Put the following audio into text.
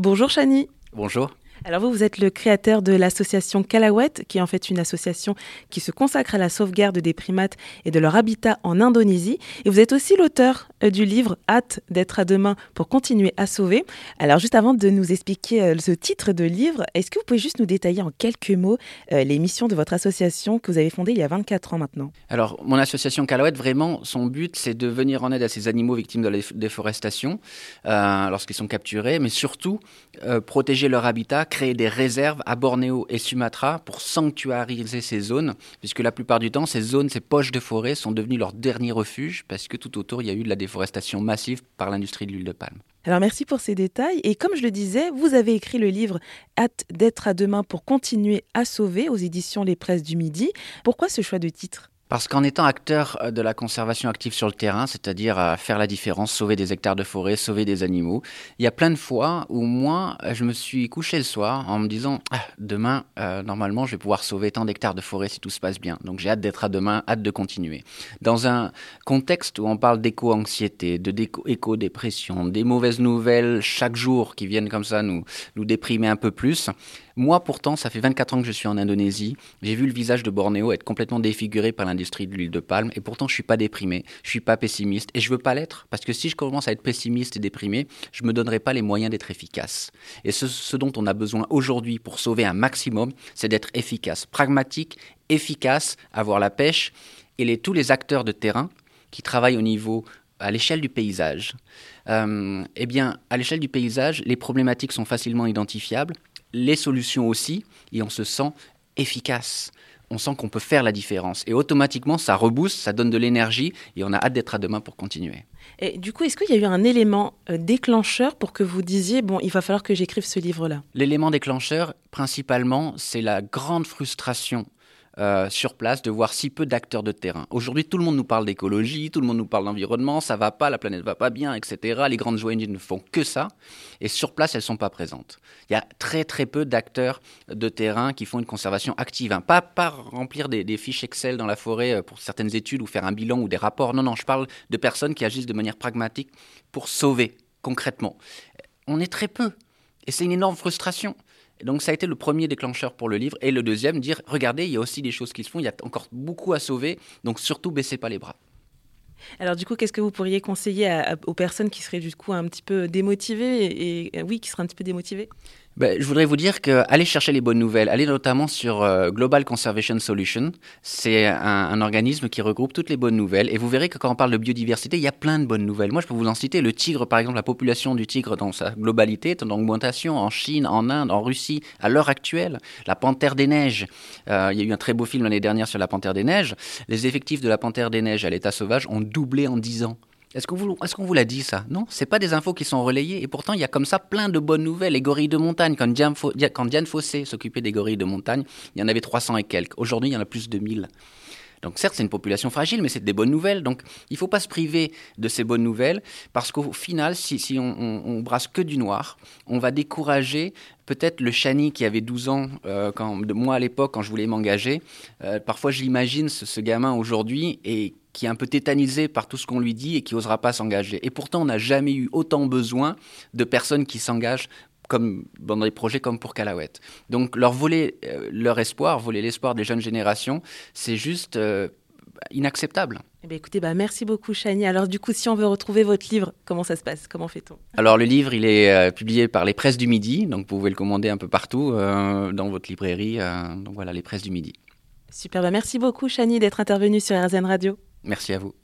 Bonjour Chani. Bonjour. Alors vous, vous êtes le créateur de l'association Kalawet, qui est en fait une association qui se consacre à la sauvegarde des primates et de leur habitat en Indonésie. Et vous êtes aussi l'auteur euh, du livre Hâte d'être à demain pour continuer à sauver. Alors juste avant de nous expliquer euh, ce titre de livre, est-ce que vous pouvez juste nous détailler en quelques mots euh, les missions de votre association que vous avez fondée il y a 24 ans maintenant? Alors mon association Kalawet, vraiment, son but, c'est de venir en aide à ces animaux victimes de la déforestation lorsqu'ils sont capturés, mais surtout protéger leur habitat créer des réserves à Bornéo et Sumatra pour sanctuariser ces zones, puisque la plupart du temps, ces zones, ces poches de forêt sont devenues leur dernier refuge, parce que tout autour, il y a eu de la déforestation massive par l'industrie de l'huile de palme. Alors merci pour ces détails. Et comme je le disais, vous avez écrit le livre Hâte d'être à demain pour continuer à sauver aux éditions Les Presses du Midi. Pourquoi ce choix de titre? Parce qu'en étant acteur euh, de la conservation active sur le terrain, c'est-à-dire à faire la différence, sauver des hectares de forêt, sauver des animaux, il y a plein de fois où moi, euh, je me suis couché le soir en me disant ah, demain, euh, normalement, je vais pouvoir sauver tant d'hectares de forêt si tout se passe bien. Donc j'ai hâte d'être à demain, hâte de continuer. Dans un contexte où on parle d'éco-anxiété, de éco-dépression, des mauvaises nouvelles chaque jour qui viennent comme ça nous, nous déprimer un peu plus, moi, pourtant, ça fait 24 ans que je suis en Indonésie. J'ai vu le visage de Bornéo être complètement défiguré par l'industrie de l'huile de palme. Et pourtant, je suis pas déprimé, je suis pas pessimiste. Et je veux pas l'être. Parce que si je commence à être pessimiste et déprimé, je me donnerai pas les moyens d'être efficace. Et ce, dont on a besoin aujourd'hui pour sauver un maximum, c'est d'être efficace, pragmatique, efficace, avoir la pêche. Et tous les acteurs de terrain qui travaillent au niveau à l'échelle du paysage, euh, eh bien, à l'échelle du paysage, les problématiques sont facilement identifiables les solutions aussi, et on se sent efficace. On sent qu'on peut faire la différence. Et automatiquement, ça rebooste, ça donne de l'énergie, et on a hâte d'être à demain pour continuer. Et du coup, est-ce qu'il y a eu un élément euh, déclencheur pour que vous disiez, bon, il va falloir que j'écrive ce livre-là? L'élément déclencheur, principalement, c'est la grande frustration euh, sur place de voir si peu d'acteurs de terrain. Aujourd'hui, tout le monde nous parle d'écologie, tout le monde nous parle d'environnement, ça va pas, la planète va pas bien, etc. Les grandes ONG ne font que ça, et sur place, elles sont pas présentes. Il y a très très peu d'acteurs de terrain qui font une conservation active. Hein. Pas, pas remplir des, des, fiches Excel dans la forêt euh, pour certaines études ou faire un bilan ou des rapports. Non, non, je parle de personnes qui agissent de manière pragmatique pour sauver concrètement. On est très peu, et c'est une énorme frustration donc ça a été le premier déclencheur pour le livre. Et le deuxième, dire, regardez, il y a aussi des choses qui se font, il y a encore beaucoup à sauver, donc surtout baissez pas les bras. Alors du coup, qu'est-ce que vous pourriez conseiller aux personnes qui seraient du coup un petit peu démotivées et, oui, qui seraient un petit peu démotivées? Ben, je voudrais vous dire que allez chercher les bonnes nouvelles. Allez notamment sur euh, Global Conservation Solution. C'est un, organisme qui regroupe toutes les bonnes nouvelles. Et vous verrez que quand on parle de biodiversité, il y a plein de bonnes nouvelles. Moi, je peux vous en citer. Le tigre, par exemple, la population du tigre dans sa globalité est en augmentation en Chine, en Inde, en Russie, à l'heure actuelle. La panthère des neiges. Euh, il y a eu un très beau film l'année dernière sur la panthère des neiges. Les effectifs de la panthère des neiges à l'état sauvage ont doublé en 10 ans. Est-ce qu'on vous, est l'a dit ça? Non, c'est pas des infos qui sont relayées. Et pourtant, il y a comme ça plein de bonnes nouvelles. Les gorilles de montagne, quand Diane, Fossé s'occupait des gorilles de montagne, il y en avait 300 et quelques. Aujourd'hui, il y en a plus de 1000. Donc certes, c'est une population fragile, mais c'est des bonnes nouvelles. Donc il ne faut pas se priver de ces bonnes nouvelles, parce qu'au final, si, on, brasse que du noir, on va décourager peut-être le Chani qui avait 12 ans, euh, de moi à l'époque, quand je voulais m'engager. Euh, parfois, je l'imagine, ce, ce gamin aujourd'hui, et qui est un peu tétanisé par tout ce qu'on lui dit et qui n'osera pas s'engager. Et pourtant, on n'a jamais eu autant besoin de personnes qui s'engagent comme dans des projets comme pour Calawet. Donc leur voler euh, leur espoir, voler l'espoir des jeunes générations, c'est juste euh, inacceptable. Eh bien, écoutez, bah, merci beaucoup Chani. Alors du coup, si on veut retrouver votre livre, comment ça se passe? Comment fait-on? Alors le livre, il est euh, publié par les Presses du Midi, donc vous pouvez le commander un peu partout dans votre librairie. donc voilà, les Presses du Midi. Super, bah, merci beaucoup Chani d'être intervenu sur RZN Radio. Merci à vous.